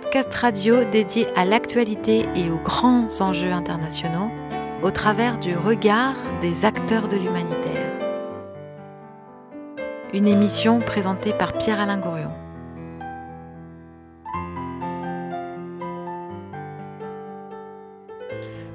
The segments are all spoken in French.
Podcast radio dédié à l'actualité et aux grands enjeux internationaux au travers du regard des acteurs de l'humanitaire. Une émission présentée par Pierre-Alain Gourion.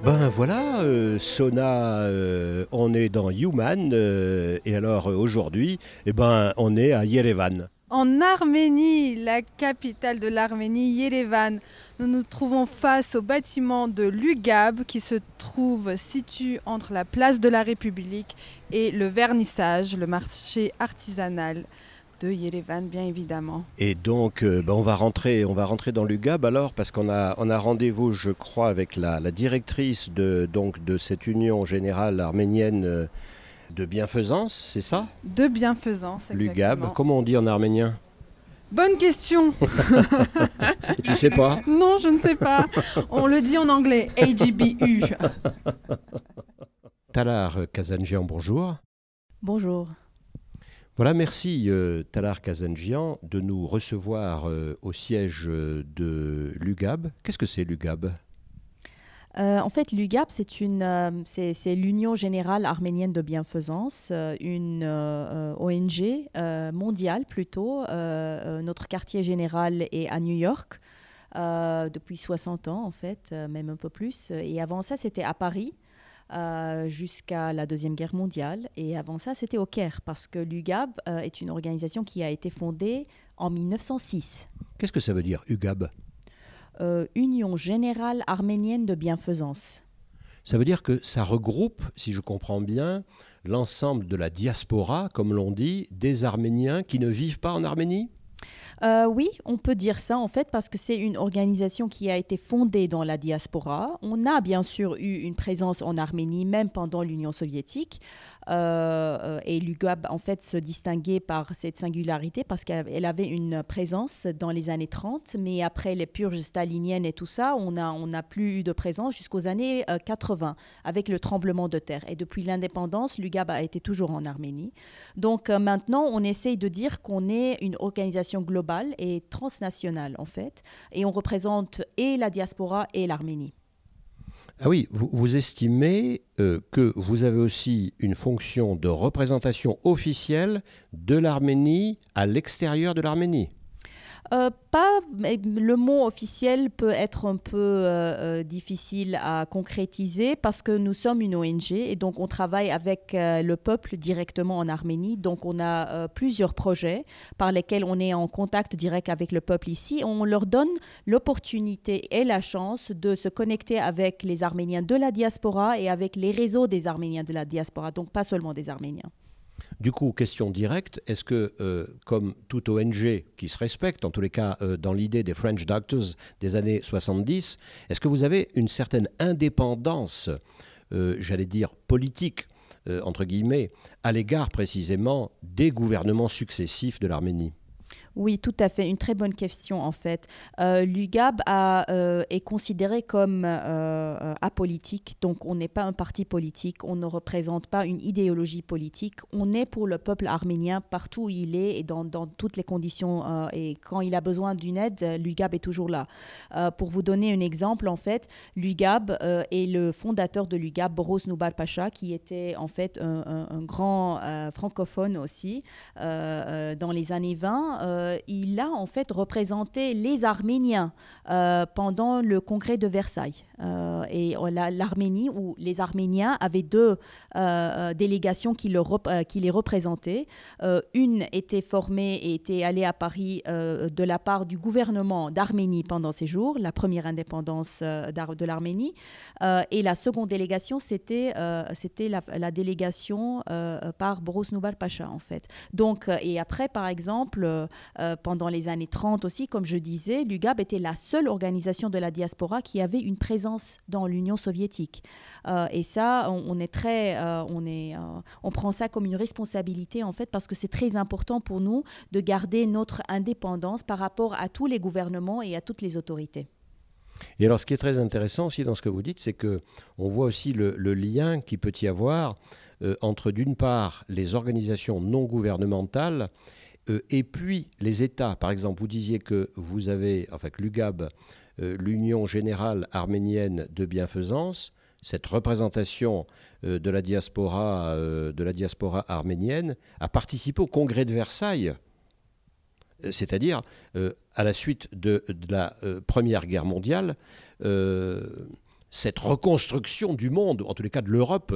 Ben voilà, euh, Sona, euh, on est dans Human, euh, et alors aujourd'hui, eh ben, on est à Yerevan. En Arménie, la capitale de l'Arménie, Yerevan, nous nous trouvons face au bâtiment de l'UGAB qui se trouve situé entre la place de la République et le vernissage, le marché artisanal de Yerevan, bien évidemment. Et donc, euh, ben, on, va rentrer, on va rentrer dans l'UGAB alors, parce qu'on a, rendez-vous, je crois, avec la, la directrice de, donc, de cette Union générale arménienne euh, de bienfaisance, c'est ça? De bienfaisance, L'UGAB, comment on dit en arménien? Bonne question Tu sais pas? Non, je ne sais pas. On le dit en anglais, AGBU. Talar Kazanjian, bonjour. Bonjour. Voilà, merci euh, Talar Kazanjian de nous recevoir euh, au siège euh, de l'UGAB. Qu'est-ce que c'est l'UGAB? Euh, en fait, l'UGAP, euh, c'est, l'Union générale arménienne de bienfaisance, euh, une ONG mondiale plutôt. Notre quartier général est à New York depuis 60 ans en fait, même un peu plus. Et avant ça, c'était à Paris. jusqu'à la Deuxième Guerre mondiale. Et avant ça, c'était au Caire, parce que l'UGAB euh, est une organisation qui a été fondée en 1906. Qu'est-ce que ça veut dire UGAB Euh, Union générale arménienne de bienfaisance. Ça veut dire que ça regroupe, si je comprends bien, l'ensemble de la diaspora, comme l'on dit, des Arméniens qui ne vivent pas en Arménie? Euh, oui, on peut dire ça en fait parce que c'est une organisation qui a été fondée dans la diaspora. On a bien sûr eu une présence en Arménie même pendant l'Union soviétique et l'UGAB en fait se distinguait par cette singularité parce qu'elle elle avait une présence dans les années 30 mais après les purges staliniennes et tout ça, on n'a on plus eu de présence jusqu'aux années euh, 80 avec le tremblement de terre. Et depuis l'indépendance, l'UGAB a été toujours en Arménie. Donc euh, maintenant, on essaye de dire qu'on est une organisation globale et transnationale en fait, et on représente et la diaspora et l'Arménie. Ah oui, vous, estimez euh, que vous avez aussi une fonction de représentation officielle de l'Arménie à l'extérieur de l'Arménie? Euh, le mot officiel peut être un peu euh, euh, difficile à concrétiser parce que nous sommes une ONG et donc on travaille avec le peuple directement en Arménie. Donc on a plusieurs projets par lesquels on est en contact direct avec le peuple ici. On leur donne l'opportunité et la chance de se connecter avec les Arméniens de la diaspora et avec les réseaux des Arméniens de la diaspora, donc pas seulement des Arméniens. Du coup, question directe, est-ce que, euh, comme toute ONG qui se respecte, en tous les cas euh, dans l'idée des French Doctors des années 70, est-ce que vous avez une certaine indépendance, euh, j'allais dire politique, entre guillemets, à l'égard précisément des gouvernements successifs de l'Arménie? Oui, tout à fait. Une très bonne question, en fait. Euh, L'UGAB euh, est considéré comme euh, apolitique, donc on n'est pas un parti politique, on ne représente pas une idéologie politique. On est pour le peuple arménien partout où il est et dans, toutes les conditions. et quand il a besoin d'une aide, l'UGAB est toujours là. Pour vous donner un exemple, en fait, l'UGAB est le fondateur de l'UGAB, Boros Noubar Pacha, qui était en fait un, grand francophone aussi dans les années 20. Euh, il a en fait représenté les Arméniens euh, pendant le congrès de Versailles. Euh, et la- l'Arménie, où les Arméniens avaient deux euh, euh, délégations qui, euh, les représentaient. Euh, une était formée et était allée à Paris euh, de la part du gouvernement d'Arménie pendant ces jours, la première indépendance euh, de l'Arménie. Euh, et la seconde délégation, c'était euh, la, délégation euh, par Boros Noubar Pacha, en fait. Donc, euh, et après, par exemple, euh, euh, pendant les années 30 aussi, comme je disais, l'UGAB était la seule organisation de la diaspora qui avait une présence dans l'Union soviétique. Euh, et ça, on, est très, euh, on est, euh, on prend ça comme une responsabilité en fait, parce que c'est très important pour nous de garder notre indépendance par rapport à tous les gouvernements et à toutes les autorités. Et alors, ce qui est très intéressant aussi dans ce que vous dites, c'est que on voit aussi le, lien qui peut y avoir entre, d'une part, les organisations non gouvernementales et puis les États, par exemple, vous disiez que vous avez, enfin que l'UGAB, l'Union générale arménienne de bienfaisance, cette représentation de la diaspora, de la diaspora arménienne, a participé au congrès de Versailles c'est-à-dire à la suite de, la Première Guerre mondiale, cette reconstruction du monde, en tous les cas de l'Europe,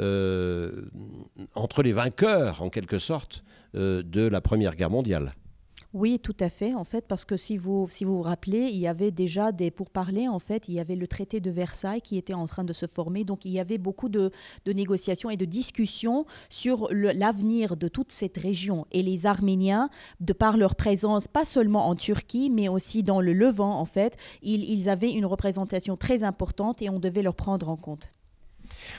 euh, entre les vainqueurs, en quelque sorte, euh, de la Première Guerre mondiale. Oui, tout à fait, en fait, parce que si vous, si vous rappelez, il y avait déjà des pourparlers, en fait, il y avait le traité de Versailles qui était en train de se former, donc il y avait beaucoup de, de négociations et de discussions sur l'avenir de toute cette région. Et les Arméniens, de par leur présence, pas seulement en Turquie, mais aussi dans le Levant, en fait, ils avaient une représentation très importante et on devait leur prendre en compte.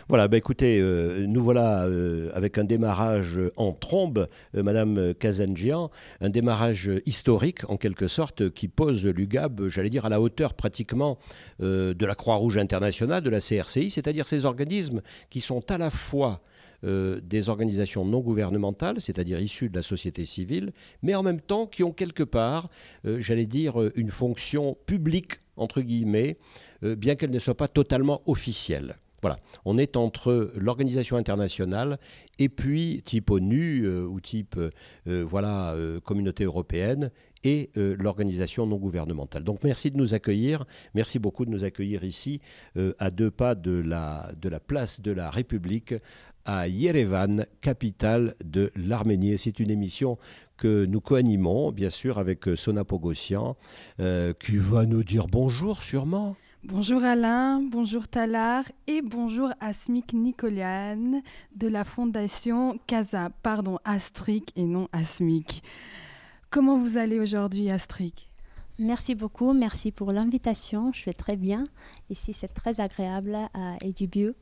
Voilà, bah écoutez, euh, nous voilà euh, avec un démarrage en trombe, euh, Madame Kazanjian, un démarrage historique en quelque sorte qui pose l'UGAB, j'allais dire, à la hauteur pratiquement de la Croix-Rouge internationale, de la CRCI, c'est-à-dire ces organismes qui sont à la fois des organisations non gouvernementales, c'est-à-dire issues de la société civile, mais en même temps qui ont quelque part, j'allais dire, une fonction publique, entre guillemets, bien qu'elle ne soit pas totalement officielle. Voilà, on est entre l'organisation internationale et puis type ONU euh, ou type euh, euh, voilà communauté européenne et l'organisation non gouvernementale. Donc merci de nous accueillir, merci beaucoup de nous accueillir ici à deux pas de la, place de la République à Yerevan, capitale de l'Arménie. C'est une émission que nous co-animons bien sûr avec Sona Pogossian qui va nous dire bonjour sûrement. Bonjour Alain, bonjour Talar et bonjour Asmik Nicoliane de la fondation Casa, pardon Astric et non Asmik. Comment vous allez aujourd'hui Astric Merci beaucoup, merci pour l'invitation, je vais très bien. Ici c'est très agréable à Edubieu.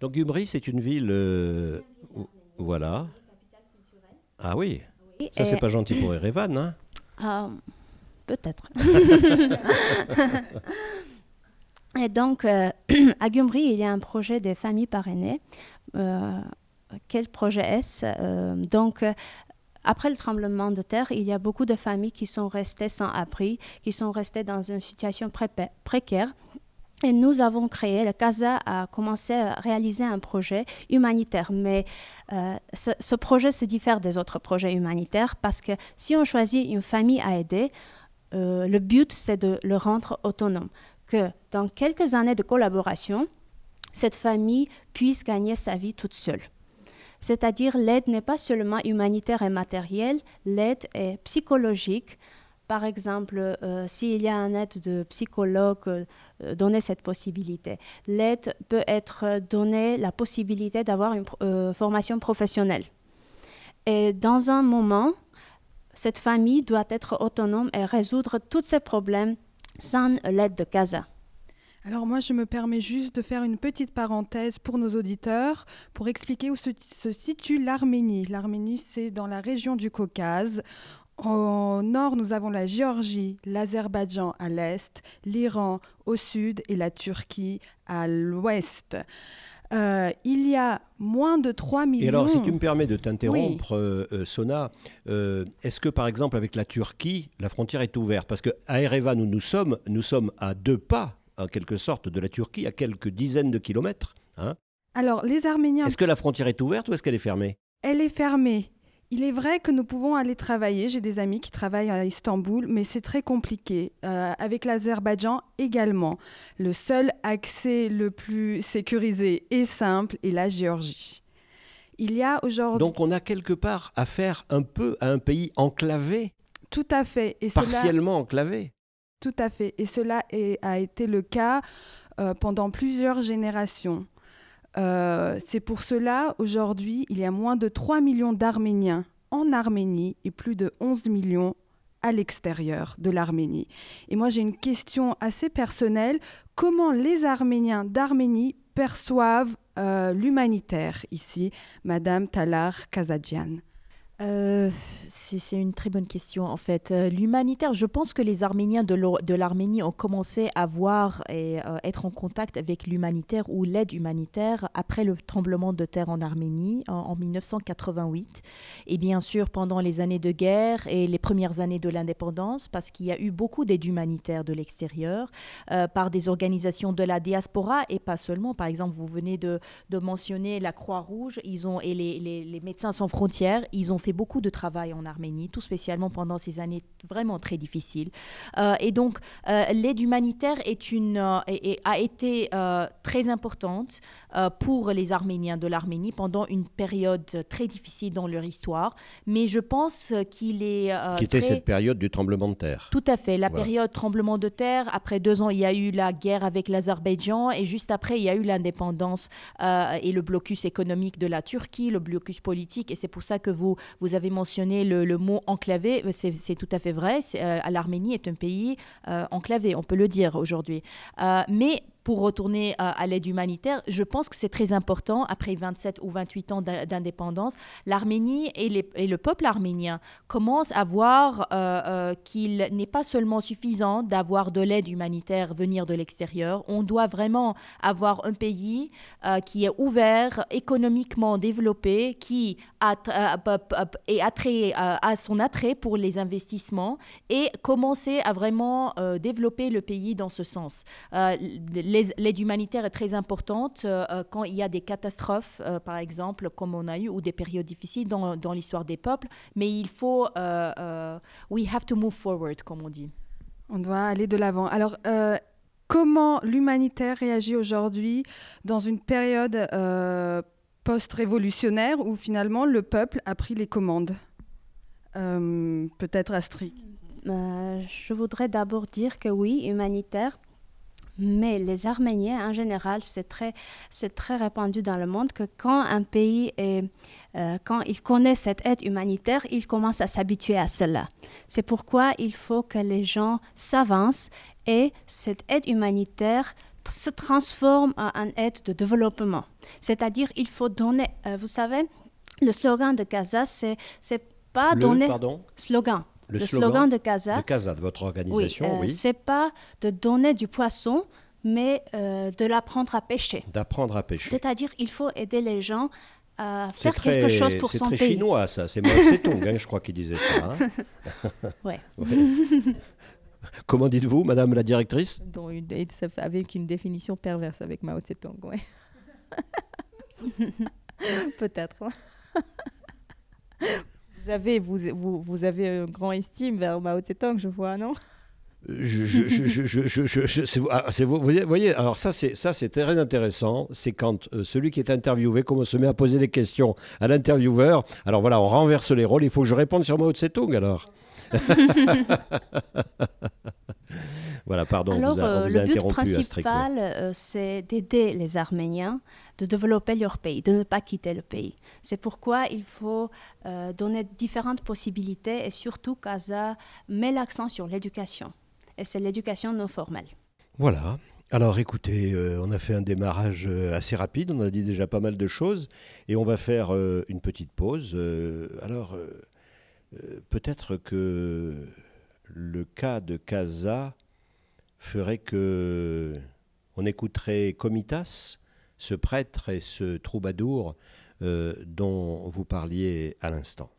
Donc Gumri c'est une ville... Euh, voilà. Ah oui, ça c'est pas gentil pour Erevan. Hein ah, peut-être. Et donc, euh, à Gumri, il y a un projet des familles parrainées. Euh, quel projet est-ce euh, Donc, après le tremblement de terre, il y a beaucoup de familles qui sont restées sans abri, qui sont restées dans une situation précaire. Et nous avons créé, le CASA a commencé à réaliser un projet humanitaire. Mais ce, projet se diffère des autres projets humanitaires parce que si on choisit une famille à aider, euh, le but, c'est de le rendre autonome, que dans quelques années de collaboration, cette famille puisse gagner sa vie toute seule. C'est-à-dire l'aide n'est pas seulement humanitaire et matérielle, l'aide est psychologique. Par exemple, euh, s'il y a un aide de psychologue, euh, donner cette possibilité. L'aide peut être donnée la possibilité d'avoir une formation professionnelle. Et dans un moment, cette famille doit être autonome et résoudre tous ses problèmes sans l'aide de CASA. Alors moi, je me permets juste de faire une petite parenthèse pour nos auditeurs pour expliquer où se, situe l'Arménie. L'Arménie, c'est dans la région du Caucase. Au nord, nous avons la Géorgie, l'Azerbaïdjan à l'est, l'Iran au sud et la Turquie à l'ouest. Euh, il y a moins de 3 millions. Et alors, si tu me permets de t'interrompre, euh, euh, Sona, est-ce que par exemple avec la Turquie, la frontière est ouverte? Parce qu'à Erevan, où nous sommes, nous sommes à deux pas, en quelque sorte, de la Turquie, à quelques dizaines de kilomètres. Hein? Alors, les Arméniens. Est-ce que la frontière est ouverte ou est-ce qu'elle est fermée? Elle est fermée. Il est vrai que nous pouvons aller travailler. J'ai des amis qui travaillent à Istanbul, mais c'est très compliqué. Euh, avec l'Azerbaïdjan également. Le seul accès le plus sécurisé et simple est la Géorgie. Il y a aujourd'hui. Donc on a quelque part affaire un peu à un pays enclavé. Tout à fait. Et partiellement enclavé. Tout à fait. Et cela a été le cas euh, pendant plusieurs générations. Euh, c'est pour cela, aujourd'hui, il y a moins de 3 millions d'Arméniens en Arménie et plus de 11 millions à l'extérieur de l'Arménie. Et moi, j'ai une question assez personnelle. Comment les Arméniens d'Arménie perçoivent euh, l'humanitaire ici, Madame Talar Kazadjian? Euh, c'est une très bonne question en fait. Euh, l'humanitaire, je pense que les Arméniens de l'Arménie ont commencé à voir et euh, être en contact avec l'humanitaire ou l'aide humanitaire après le tremblement de terre en Arménie en, 1988. Et bien sûr pendant les années de guerre et les premières années de l'indépendance, parce qu'il y a eu beaucoup d'aide humanitaire de l'extérieur par des organisations de la diaspora et pas seulement. Par exemple, vous venez de, mentionner la Croix-Rouge ils ont, et les, les Médecins sans frontières. Ils ont fait beaucoup de travail en Arménie, tout spécialement pendant ces années vraiment très difficiles. Euh, et donc, euh, l'aide humanitaire est une, euh, a été très importante pour les Arméniens de l'Arménie pendant une période très difficile dans leur histoire. Mais je pense qu'il est... Qui était cette période du tremblement de terre. Tout à fait. La période tremblement de terre. Après deux ans, il y a eu la guerre avec l'Azerbaïdjan. Et juste après, il y a eu l'indépendance et le blocus économique de la Turquie, le blocus politique. Et c'est pour ça que vous, vous avez mentionné le, mot enclavé. C'est tout à fait vrai. Euh, L'Arménie est un pays euh, enclavé, on peut le dire aujourd'hui. Euh, mais pour retourner à, l'aide humanitaire, je pense que c'est très important, après 27 ou 28 ans d'indépendance, l'Arménie et, le peuple arménien commencent à voir euh, euh, qu'il n'est pas seulement suffisant d'avoir de l'aide humanitaire venir de l'extérieur, on doit vraiment avoir un pays euh, qui est ouvert, économiquement développé, qui est attrait, a son attrait pour les investissements et commencer à vraiment développer le pays dans ce sens l'aide humanitaire est très importante euh, euh, quand il y a des catastrophes, euh, par exemple, comme on a eu, ou des périodes difficiles dans, dans l'histoire des peuples. Mais il faut, we have to move forward, comme on dit. On doit aller de l'avant. Alors, comment l'humanitaire réagit aujourd'hui dans une période post-révolutionnaire où finalement le peuple a pris les commandes? Peut-être Astrid. je voudrais d'abord dire que oui, humanitaire, mais les Arméniens, en général, c'est très, c'est très répandu dans le monde que quand un pays est, euh, quand il connaît cette aide humanitaire, il commence à s'habituer à cela. C'est pourquoi il faut que les gens s'avancent et cette aide humanitaire se transforme en aide de développement. C'est-à-dire, il faut donner, euh, vous savez, le slogan de Gaza, c'est, c'est pas le, donner. Pardon? slogan le, slogan, de CASA. De CASA, de votre organisation, oui. Euh, oui. C'est pas de donner du poisson, mais euh, de l'apprendre à pêcher. D'apprendre à pêcher. C'est-à-dire qu'il faut aider les gens à faire quelque chose pour son pays. C'est très chinois, ça. C'est Mao Zedong, hein, je crois, qui disait ça. Hein. ouais. Comment dites-vous, Madame la directrice? Avec une définition perverse avec Mao Zedong, oui. Peut-être. Vous avez, vous, vous, vous avez un grand estime vers Mao Zedong, je vois, non? Ah, vous, voyez, alors ça c'est ça c'est très intéressant. C'est quand euh, celui qui est interviewé commence se met à poser des questions à l'intervieweur. Alors voilà, on renverse les rôles. Il faut que je réponde sur Mao Zedong alors. voilà, pardon, Alors, vous a, euh, le but principal, euh, c'est d'aider les Arméniens de développer leur pays, de ne pas quitter le pays. C'est pourquoi il faut euh, donner différentes possibilités et surtout Casa met l'accent sur l'éducation. Et c'est l'éducation non formelle. Voilà. Alors écoutez, on a fait un démarrage assez rapide, on a dit déjà pas mal de choses et on va faire une petite pause. alors peut-être que le cas de Casa ferait que on écouterait Comitas, ce prêtre et ce troubadour euh, dont vous parliez à l'instant.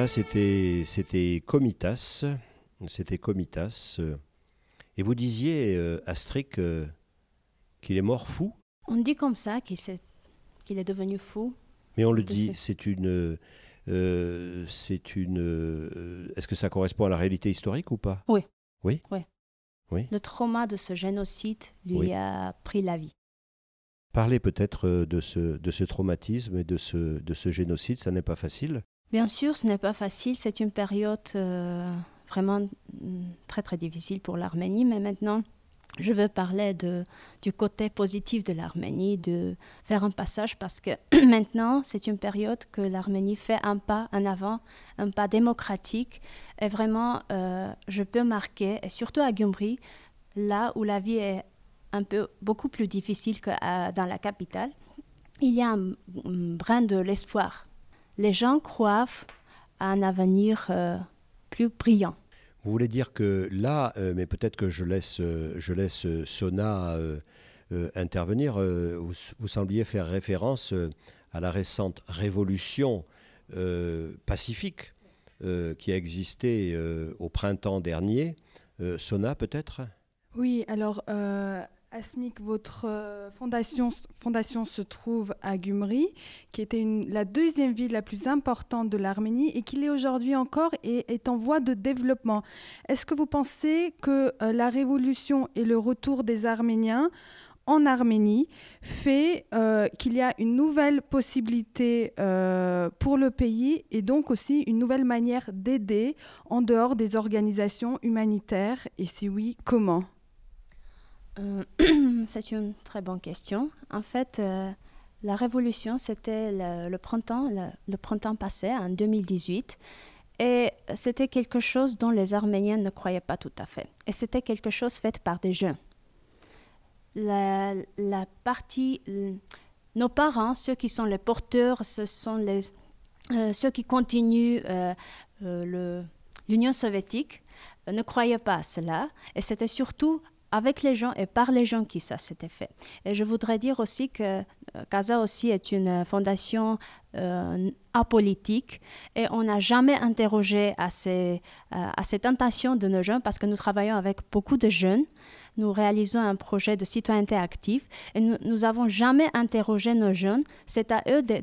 Voilà, c'était c'était Comitas, c'était Comitas. Et vous disiez, euh, Astrid, qu'il est mort fou On dit comme ça qu'il est, qu'il est devenu fou. Mais on le dit, c'est une... Euh, c'est une. Euh, est-ce que ça correspond à la réalité historique ou pas? Oui. Oui? Oui. Oui. Le trauma de ce génocide lui a pris la vie. Parlez peut-être de ce, de ce traumatisme et de ce, de ce génocide, ça n'est pas facile Bien sûr, ce n'est pas facile. C'est une période euh, vraiment mm, très très difficile pour l'Arménie. Mais maintenant, je veux parler du côté positif de l'Arménie, de faire un passage parce que maintenant, c'est une période que l'Arménie fait un pas en avant, un pas démocratique. Et vraiment, euh, je peux marquer, et surtout à Gyumri, là où la vie est un peu beaucoup plus difficile que dans la capitale, il y a un brin de l'espoir les gens croient à un avenir euh, plus brillant. Vous voulez dire que là, euh, mais peut-être que je laisse, euh, je laisse Sona intervenir, vous, sembliez faire référence à la récente révolution pacifique qui a existé au printemps dernier. Sona peut-être? Oui, alors Asmic, votre euh, fondation, se trouve à Gumri, qui était la deuxième ville la plus importante de l'Arménie et qui l'est aujourd'hui encore et est en voie de développement. Est-ce que vous pensez que euh, la révolution et le retour des Arméniens en Arménie fait euh, qu'il y a une nouvelle possibilité pour le pays et donc aussi une nouvelle manière d'aider en dehors des organisations humanitaires? Et si oui, comment? c'est une très bonne question. En fait, euh, la révolution, c'était le, printemps, le, printemps passé, en 2018. Et c'était quelque chose dont les Arméniens ne croyaient pas tout à fait. Et c'était quelque chose fait par des jeunes. La, partie, nos parents, ceux qui sont les porteurs, euh, ceux qui continuent l'Union soviétique, ne croyaient pas à cela. Et c'était surtout avec les gens et par les gens qui ça s'était fait. Et je voudrais dire aussi que CASA euh, aussi est une fondation euh, apolitique et on n'a jamais interrogé à ces, euh, à ces tentations de nos jeunes parce que nous travaillons avec beaucoup de jeunes. Nous réalisons un projet de citoyenneté active et nous n'avons jamais interrogé nos jeunes. C'est à eux de,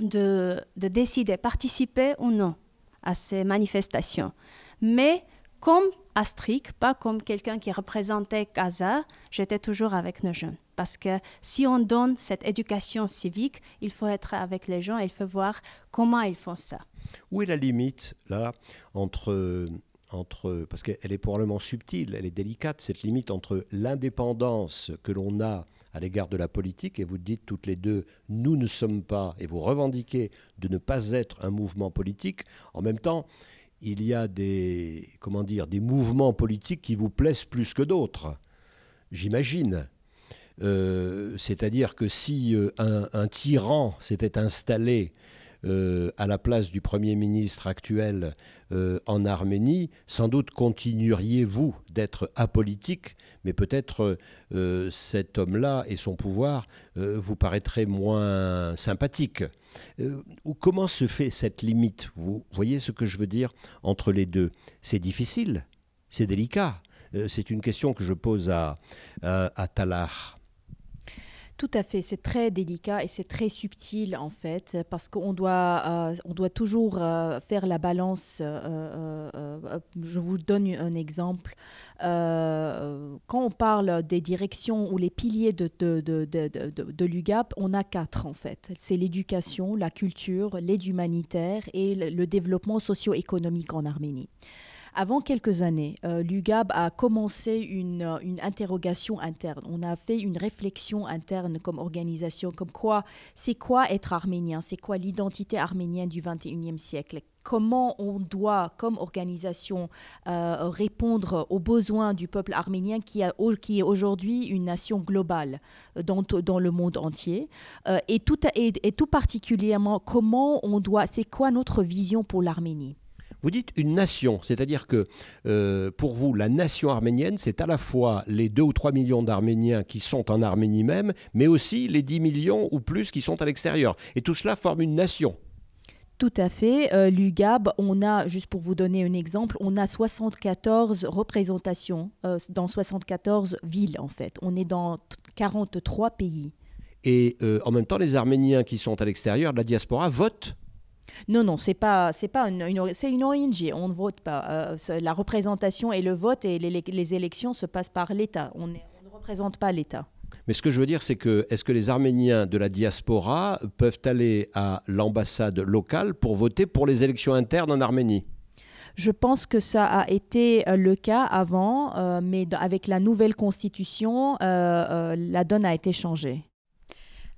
de, de décider, participer ou non à ces manifestations. Mais comme Astrid, pas comme quelqu'un qui représentait Casa, j'étais toujours avec nos jeunes. Parce que si on donne cette éducation civique, il faut être avec les gens et il faut voir comment ils font ça. Où est la limite, là, entre entre, parce qu'elle est probablement subtile, elle est délicate, cette limite entre l'indépendance que l'on a à l'égard de la politique, et vous dites toutes les deux, nous ne sommes pas, et vous revendiquez de ne pas être un mouvement politique, en même temps, il y a des, comment dire, des mouvements politiques qui vous plaisent plus que d'autres, j'imagine. Euh, c'est-à-dire que si euh, un, tyran s'était installé euh, à la place du Premier ministre actuel en Arménie, sans doute continueriez-vous d'être apolitique, mais peut-être cet homme-là et son pouvoir vous paraîtraient moins sympathiques. Euh, comment se fait cette limite Vous voyez ce que je veux dire entre les deux C'est difficile, c'est délicat. Euh, c'est une question que je pose à, à, à Talar. Tout à fait, c'est très délicat et c'est très subtil en fait, parce qu'on doit, euh, doit toujours euh, faire la balance. Euh, je vous donne un exemple. quand on parle des directions ou les piliers de l'UGAP, on a quatre en fait. C'est l'éducation, la culture, l'aide humanitaire et le développement socio-économique en Arménie. Avant quelques années, euh, l'UGAB a commencé une, euh, une, interrogation interne. On a fait une réflexion interne comme organisation, comme quoi, c'est quoi être arménien, c'est quoi l'identité arménienne du 21e siècle? Comment on doit, comme organisation, euh, répondre aux besoins du peuple arménien qui, a, qui est aujourd'hui une nation globale dans, dans le monde entier? et, tout, et, et tout particulièrement, comment on doit, c'est quoi notre vision pour l'Arménie? Vous dites une nation, c'est-à-dire que euh, pour vous, la nation arménienne, c'est à la fois les 2 ou 3 millions d'Arméniens qui sont en Arménie même, mais aussi les 10 millions ou plus qui sont à l'extérieur. Et tout cela forme une nation. Tout à fait. Euh, L'UGAB, on a, juste pour vous donner un exemple, on a 74 représentations euh, dans 74 villes en fait. On est dans 43 pays. Et euh, en même temps, les Arméniens qui sont à l'extérieur de la diaspora votent non, non, c'est pas, c'est pas une, c'est une ONG. On ne vote pas. la représentation et le vote et les, élections se passent par l'État. On, on, ne représente pas l'État. Mais ce que je veux dire, c'est que est-ce que les Arméniens de la diaspora peuvent aller à l'ambassade locale pour voter pour les élections internes en Arménie? Je pense que ça a été euh, le cas avant, euh, mais avec la nouvelle constitution, euh, la donne a été changée.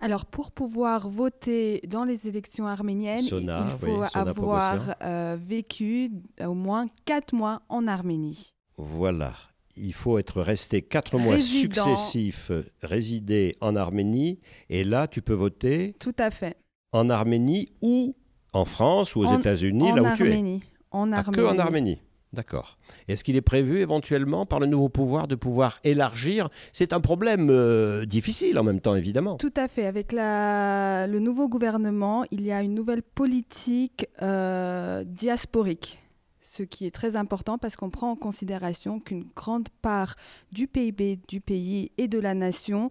Alors, pour pouvoir voter dans les élections arméniennes, il faut avoir vécu au moins quatre mois en Arménie. Voilà il faut être resté quatre mois successifs euh, résidés en Arménie, et là, tu peux voter. Tout à fait. En Arménie ou en France ou aux États-Unis, là où tu es. En Arménie. Ah, que en Arménie. D'accord. Est-ce qu'il est prévu éventuellement par le nouveau pouvoir de pouvoir élargir? C'est un problème euh, difficile en même temps, évidemment. Tout à fait. Avec le nouveau gouvernement, il y a une nouvelle politique euh, diasporique ce qui est très important parce qu'on prend en considération qu'une grande part du PIB du pays et de la nation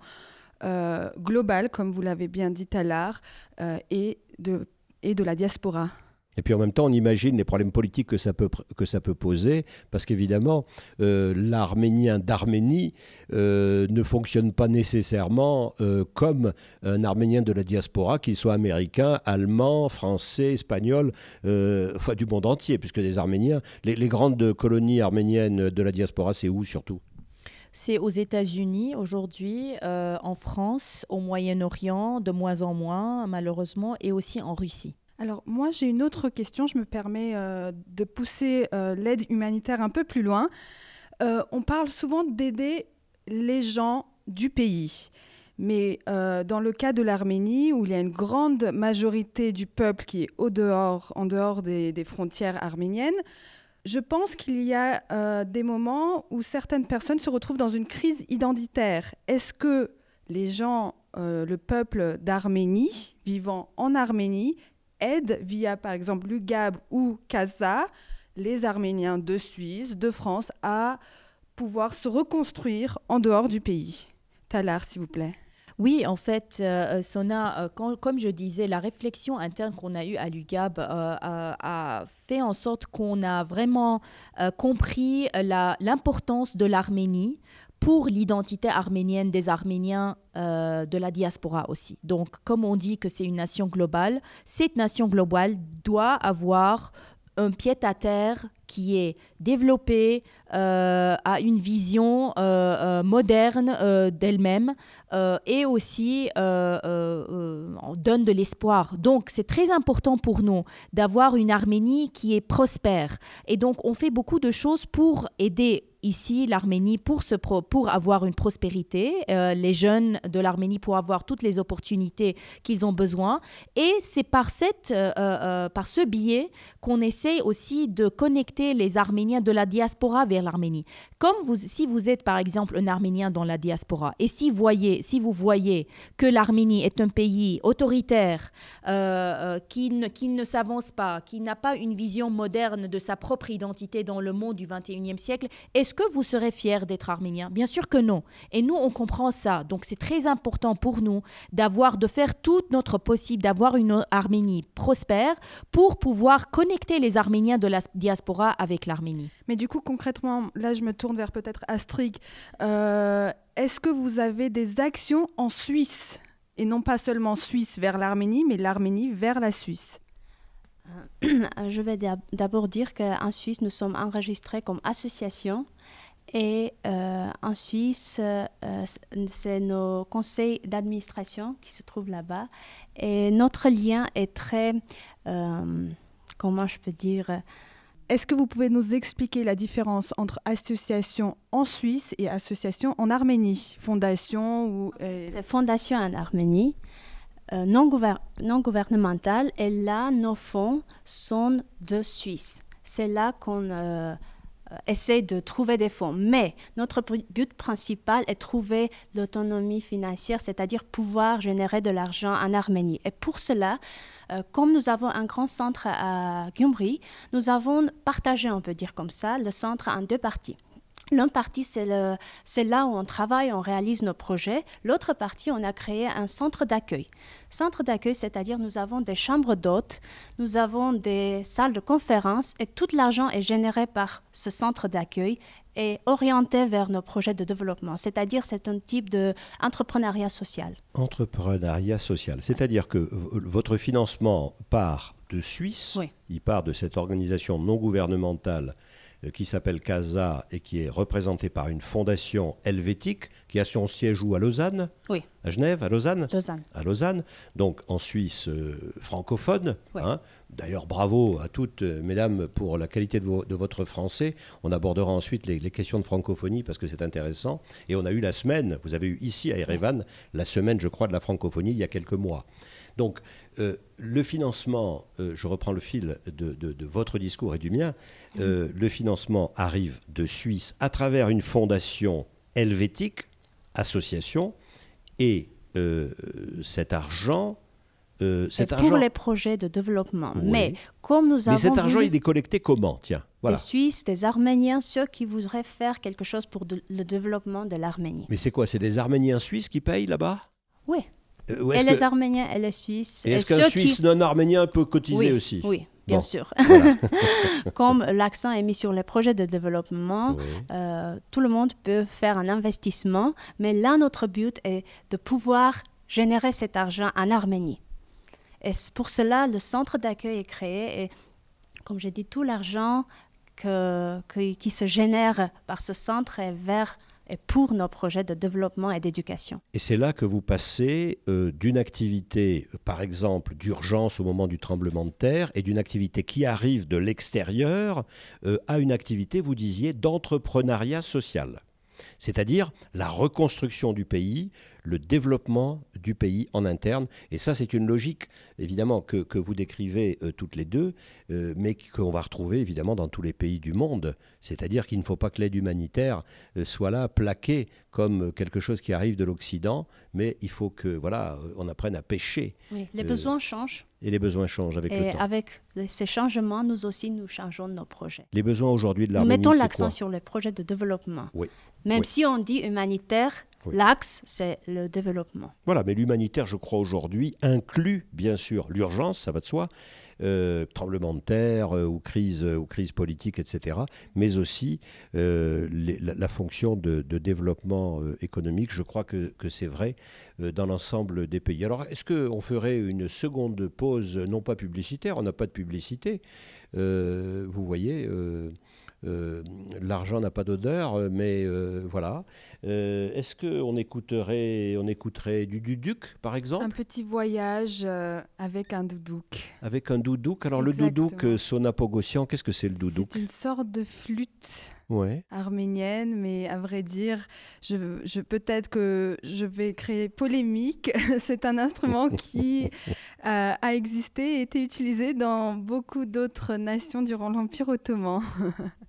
euh, globale, comme vous l'avez bien dit euh, et, de, et de la diaspora. Et puis en même temps, on imagine les problèmes politiques que ça peut, que ça peut poser, parce qu'évidemment, euh, l'arménien d'Arménie euh, ne fonctionne pas nécessairement euh, comme un arménien de la diaspora, qu'il soit américain, allemand, français, espagnol, enfin du monde entier, puisque les Arméniens, les, les grandes colonies arméniennes de la diaspora, c'est où surtout? C'est aux États-Unis aujourd'hui, en France, au Moyen-Orient, de moins en moins malheureusement, et aussi en Russie. Alors moi j'ai une autre question, je me permets euh, de pousser euh, l'aide humanitaire un peu plus loin. Euh, on parle souvent d'aider les gens du pays. Mais dans le cas de l'Arménie, où il y a une grande majorité du peuple qui est au dehors, en dehors des, des frontières arméniennes, je pense qu'il y a des moments où certaines personnes se retrouvent dans une crise identitaire. Est-ce que les gens, le peuple d'Arménie, vivant en Arménie, aide via par exemple l'UGAB ou CASA les Arméniens de Suisse, de France à pouvoir se reconstruire en dehors du pays. Talar, s'il vous plaît. Oui, en fait, euh, Sona, euh, comme je disais, la réflexion interne qu'on a eue à l'UGAB euh, a fait en sorte qu'on a vraiment compris l'importance de l'Arménie pour l'identité arménienne des Arméniens euh, de la diaspora aussi. Donc, comme on dit que c'est une nation globale, cette nation globale doit avoir un pied-à-terre qui est développé, euh, a une vision euh, euh, moderne d'elle-même et aussi donne de l'espoir. Donc c'est très important pour nous d'avoir une Arménie qui est prospère. Et donc on fait beaucoup de choses pour aider ici l'Arménie pour, avoir une prospérité, les jeunes de l'Arménie pour avoir toutes les opportunités qu'ils ont besoin. Et c'est par, cette, par ce biais qu'on essaie aussi de connecter les Arméniens de la diaspora vers l'Arménie. Comme si vous êtes par exemple un Arménien dans la diaspora et si, voyez, si vous voyez que l'Arménie est un pays autoritaire euh, euh, qui ne, qui ne s'avance pas, qui n'a pas une vision moderne de sa propre identité dans le monde du 21e siècle, est-ce que vous serez fier d'être arménien Bien sûr que non. Et nous, on comprend ça. Donc c'est très important pour nous d'avoir, de faire tout notre possible, d'avoir une Arménie prospère pour pouvoir connecter les Arméniens de la diaspora avec l'Arménie. Mais du coup, concrètement, là, je me tourne vers peut-être Astrid. Euh, est-ce que vous avez des actions en Suisse? Et non pas seulement Suisse vers l'Arménie, mais l'Arménie vers la Suisse euh, Je vais d'abord dire qu'en Suisse, nous sommes enregistrés comme association. Et euh, en Suisse, c'est nos conseils d'administration qui se trouvent là-bas. Et notre lien est très, comment je peux dire, est-ce que vous pouvez nous expliquer la différence entre association en Suisse et association en Arménie? Fondation ou... Euh, C'est fondation en Arménie, euh, non, gouvernementale, et là, nos fonds sont de Suisse. C'est là qu'on euh, essaie de trouver des fonds. Mais notre but principal est trouver l'autonomie financière, c'est-à-dire pouvoir générer de l'argent en Arménie. Et pour cela, euh, comme nous avons un grand centre à Gyumri, nous avons partagé, on peut dire comme ça, le centre en deux parties. L'une partie, c'est là où on travaille, on réalise nos projets. L'autre partie, on a créé un centre d'accueil. Centre d'accueil, c'est-à-dire nous avons des chambres d'hôtes, nous avons des salles de conférence et tout l'argent est généré par ce centre d'accueil et orienté vers nos projets de développement. C'est-à-dire c'est un type d'entrepreneuriat social. Entrepreneuriat social. C'est-à-dire que votre financement part de Suisse, il part de cette organisation non gouvernementale qui s'appelle CASA et qui est représenté par une fondation helvétique qui a son siège où À Lausanne Oui. À Genève À Lausanne Lausanne. À Lausanne, donc en Suisse euh, francophone. Hein. D'ailleurs, bravo à toutes, euh, mesdames, pour la qualité de, votre français. On abordera ensuite les, questions de francophonie parce que c'est intéressant. Et on a eu la semaine, vous avez eu ici à Erevan, la semaine, je crois, de la francophonie il y a quelques mois. Donc, le financement, je reprends le fil de, de, votre discours et du mien, euh, le financement arrive de Suisse à travers une fondation helvétique, association, et euh, cet argent... Euh, cet pour les projets de développement. Mais comme nous avons. Mais cet argent, il est collecté comment? Tiens, voilà. Des Suisses, des Arméniens, ceux qui voudraient faire quelque chose pour le développement de l'Arménie. Mais c'est quoi? C'est des Arméniens suisses qui payent là-bas? Oui. et les Arméniens et les Suisses. Et est-ce qu'un Suisse non arménien peut cotiser aussi? Oui, bien sûr. Comme l'accent est mis sur les projets de développement, euh, tout le monde peut faire un investissement, mais là, notre but est de pouvoir générer cet argent en Arménie. Et pour cela, le centre d'accueil est créé et, comme j'ai dit, tout l'argent qui se génère par ce centre est vers et pour nos projets de développement et d'éducation. Et c'est là que vous passez euh, d'une activité, euh, par exemple, d'urgence au moment du tremblement de terre et d'une activité qui arrive de l'extérieur euh, à une activité, vous disiez, d'entrepreneuriat social. C'est-à-dire la reconstruction du pays, le développement du pays en interne. Et ça, c'est une logique, évidemment, que, vous décrivez euh, toutes les deux, euh, mais qu'on va retrouver, évidemment, dans tous les pays du monde. C'est-à-dire qu'il ne faut pas que l'aide humanitaire euh, soit là, plaquée comme quelque chose qui arrive de l'Occident, mais il faut que, voilà, on apprenne à pêcher. Oui, les besoins changent. Et les besoins changent avec le temps. avec ces changements, nous aussi, nous changeons nos projets. Les besoins aujourd'hui de l'Arménie, Nous mettons l'accent sur les projets de développement. Oui. Même si on dit humanitaire, L'axe, c'est le développement. Voilà, mais l'humanitaire, je crois, aujourd'hui, inclut bien sûr l'urgence, ça va de soi, euh, tremblement de terre euh, ou, crise, ou crise politique, etc., mais aussi euh, la, fonction de, développement économique. Je crois que, que c'est vrai dans l'ensemble des pays. Alors, est-ce qu'on ferait une seconde pause, non pas publicitaire, on n'a pas de publicité, vous voyez euh, l'argent n'a pas d'odeur, euh, mais euh, voilà. Est-ce qu'on écouterait, on écouterait du duduc, par exemple? Un petit voyage avec un doudouk. Avec un doudouk. Alors le doudouk sonapogossian, qu'est-ce que c'est le doudouk? C'est une sorte de flûte. arménienne, mais à vrai dire, je, je peut-être que je vais créer polémique. C'est un instrument qui a existé et été utilisé dans beaucoup d'autres nations durant l'Empire ottoman.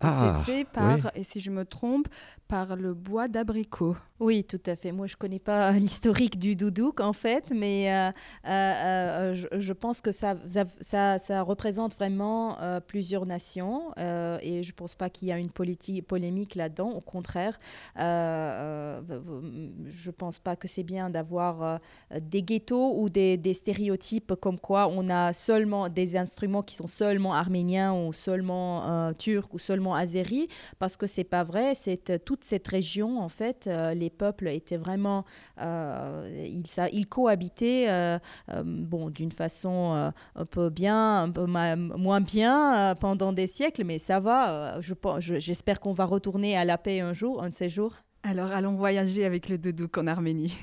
Ah, c'est fait par, et si je me trompe, par le bois d'abricot. Oui, tout à fait. Moi, je ne connais pas l'historique du doudouk, en fait, mais euh, euh, euh, je, pense que ça, ça, ça, représente vraiment plusieurs nations et je ne pense pas qu'il y a une politique, polémique là-dedans. Au contraire, je ne pense pas que c'est bien d'avoir des ghettos ou des, des, stéréotypes comme quoi on a seulement des instruments qui sont seulement arméniens ou seulement turcs ou seulement azéris, parce que c'est pas vrai. C'est toute cette région, en fait, les les peuples étaient vraiment, euh, ils, cohabitaient, euh, euh, bon, d'une façon un peu bien, un peu moins bien pendant des siècles, mais ça va. je, j'espère qu'on va retourner à la paix un jour, un de ces jours. Alors allons voyager avec le Doudouk en Arménie.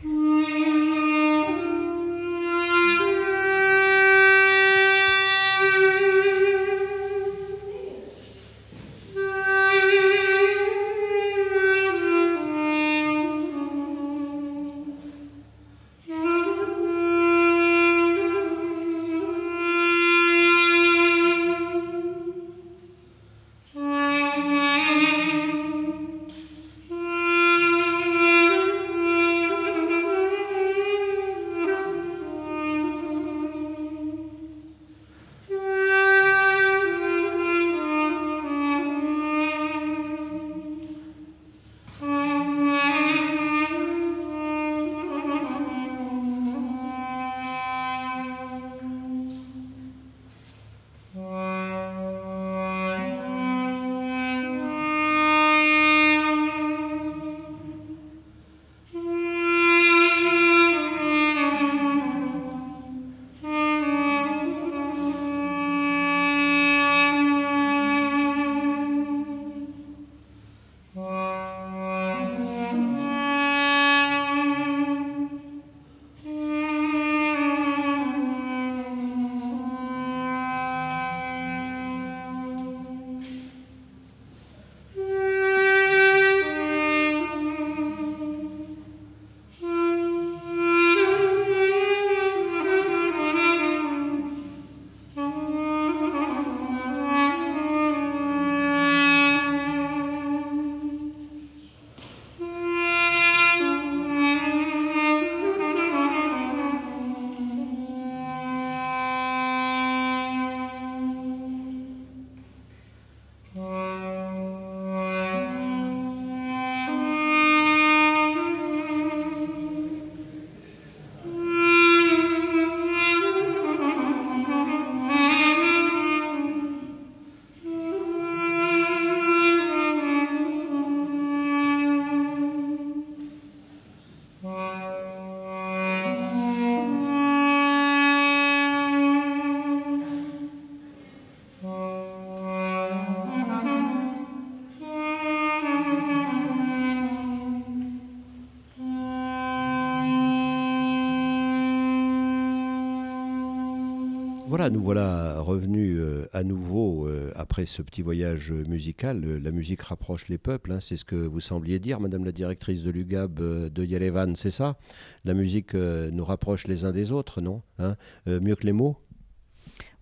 Voilà, nous voilà revenus euh, à nouveau euh, après ce petit voyage musical. Euh, la musique rapproche les peuples, hein, c'est ce que vous sembliez dire, Madame la directrice de l'UGAB de Yerevan, c'est ça? La musique nous rapproche les uns des autres, non? Hein? Mieux que les mots?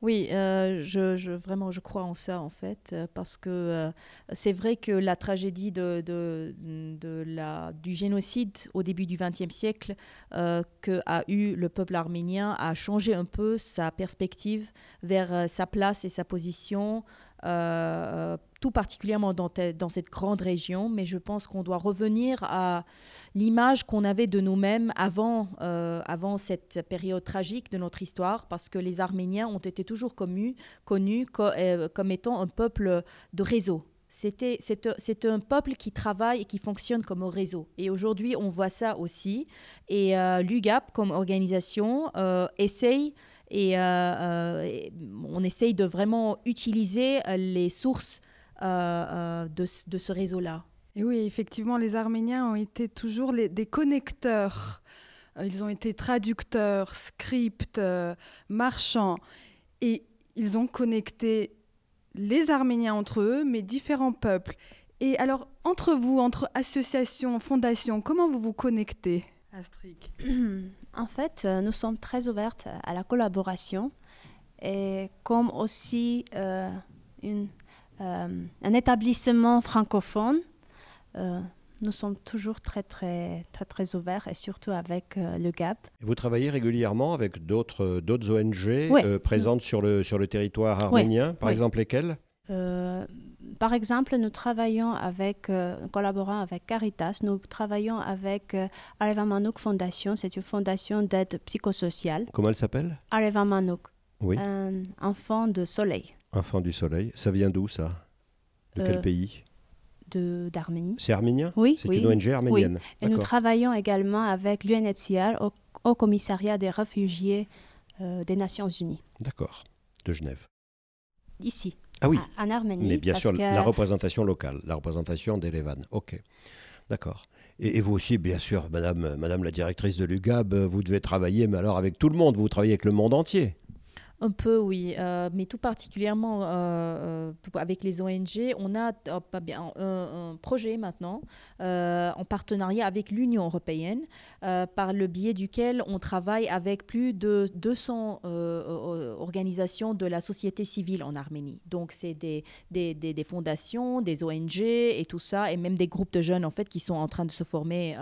Oui, euh, je, vraiment, je crois en ça, en fait, euh, parce que euh, c'est vrai que la tragédie de, de, la, du génocide au début du XXe siècle que a eu le peuple arménien a changé un peu sa perspective vers sa place et sa position euh, tout particulièrement dans, cette grande région, mais je pense qu'on doit revenir à l'image qu'on avait de nous-mêmes avant, euh, avant cette période tragique de notre histoire, parce que les Arméniens ont été toujours connus, euh, comme étant un peuple de réseau. C'est, un peuple qui travaille et qui fonctionne comme un réseau. Et aujourd'hui, on voit ça aussi. Et l'UGAP, comme organisation, essaye et euh, euh, on essaye de vraiment utiliser euh, les sources de, de, ce réseau-là. Et oui, effectivement, les Arméniens ont été toujours les, des connecteurs. Ils ont été traducteurs, scripts, marchands. Et ils ont connecté les Arméniens entre eux, mais différents peuples. Et alors, entre vous, entre associations, fondations, comment vous vous connectez Astrid? En fait, euh, nous sommes très ouvertes à la collaboration et comme aussi euh, une, euh, un établissement francophone, nous sommes toujours très, très, très, très ouverts et surtout avec le GAP. vous travaillez régulièrement avec d'autres, d'autres ONG présentes sur, le, sur le territoire arménien, par exemple lesquelles? Par exemple, nous travaillons avec, euh, collaborant avec Caritas, nous travaillons avec euh, Areva Manouk Fondation, c'est une fondation d'aide psychosociale. Comment elle s'appelle? Areva Manouk. Oui. Un enfant de soleil. Enfant du soleil. Ça vient d'où ça? De quel euh, pays? d'Arménie. C'est arménien? Oui. C'est une ONG arménienne. Oui. Et nous travaillons également avec l'UNHCR au, au, commissariat des réfugiés des Nations Unies. D'accord. De Genève. Ici. Ah oui. En Arménie. Mais bien sûr, la représentation locale, la représentation d'Erevan. Ok. D'accord. Et, vous aussi, bien sûr, madame, madame la directrice de l'UGAB, vous devez travailler, mais alors avec tout le monde, vous travaillez avec le monde entier. Un peu, oui, euh, mais tout particulièrement euh, euh, avec les ONG, on a bien, un, projet maintenant en partenariat avec l'Union européenne, par le biais duquel on travaille avec plus de 200 organisations de la société civile en Arménie. Donc, c'est des, des, des, fondations, des ONG et tout ça, et même des groupes de jeunes en fait qui sont en train de se former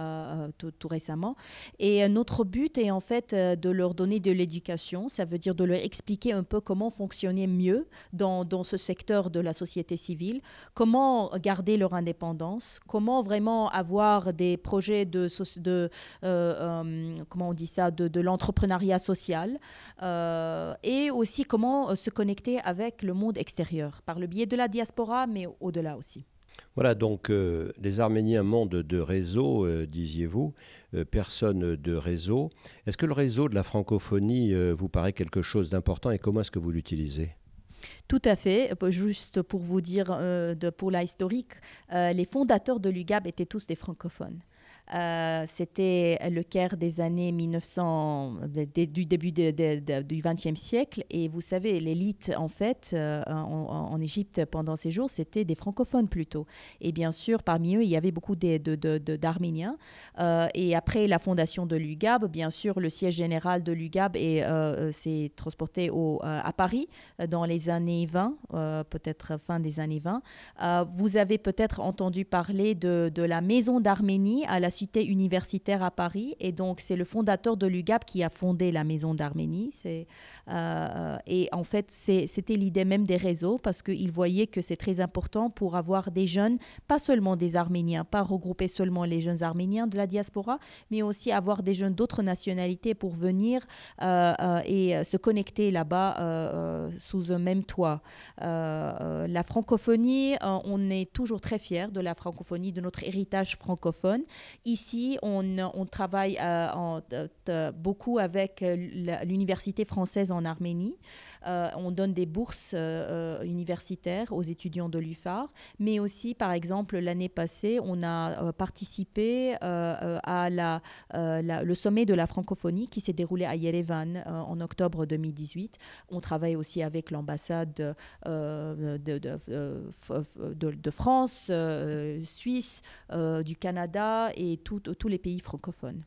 tout, tout, récemment. Et notre but est en fait de leur donner de l'éducation, ça veut dire de leur expliquer expliquer un peu comment fonctionner mieux dans, ce secteur de la société civile, comment garder leur indépendance, comment vraiment avoir des projets de, de euh, euh, comment on dit ça, de, de l'entrepreneuriat social, euh, et aussi comment se connecter avec le monde extérieur par le biais de la diaspora, mais au-delà aussi. Voilà, donc euh, les Arméniens, monde de réseau, euh, disiez-vous, euh, personne de réseau. Est-ce que le réseau de la francophonie vous paraît quelque chose d'important et comment est-ce que vous l'utilisez? Tout à fait. Juste pour vous dire, de, pour la historique, les fondateurs de l'UGAB étaient tous des francophones. Euh, c'était le Caire des années 1900, du début du XXe siècle. Et vous savez, l'élite, en fait, euh, en, Égypte pendant ces jours, c'était des francophones plutôt. Et bien sûr, parmi eux, il y avait beaucoup d'Arméniens. Euh, et après la fondation de l'UGAB, bien sûr, le siège général de l'UGAB s'est transporté au, à Paris dans les années 20, peut-être fin des années 20. vous avez peut-être entendu parler de, de la maison d'Arménie à la universitaire à Paris. Et donc, c'est le fondateur de l'UGAP qui a fondé la Maison d'Arménie. Euh, et en fait, c'était l'idée même des réseaux parce qu'il voyait que c'est très important pour avoir des jeunes, pas seulement des Arméniens, pas regrouper seulement les jeunes Arméniens de la diaspora, mais aussi avoir des jeunes d'autres nationalités pour venir euh, euh, et se connecter là-bas sous un même toit. la francophonie, on est toujours très fiers de la francophonie, de notre héritage francophone Ici, on, travaille en, beaucoup avec l'université française en Arménie. on donne des bourses universitaires aux étudiants de l'UFAR, mais aussi, par exemple, l'année passée, on a participé à le sommet de la francophonie qui s'est déroulé à Yerevan en octobre 2018. On travaille aussi avec l'ambassade de, de, de, France, Suisse, du Canada et tous les pays francophones.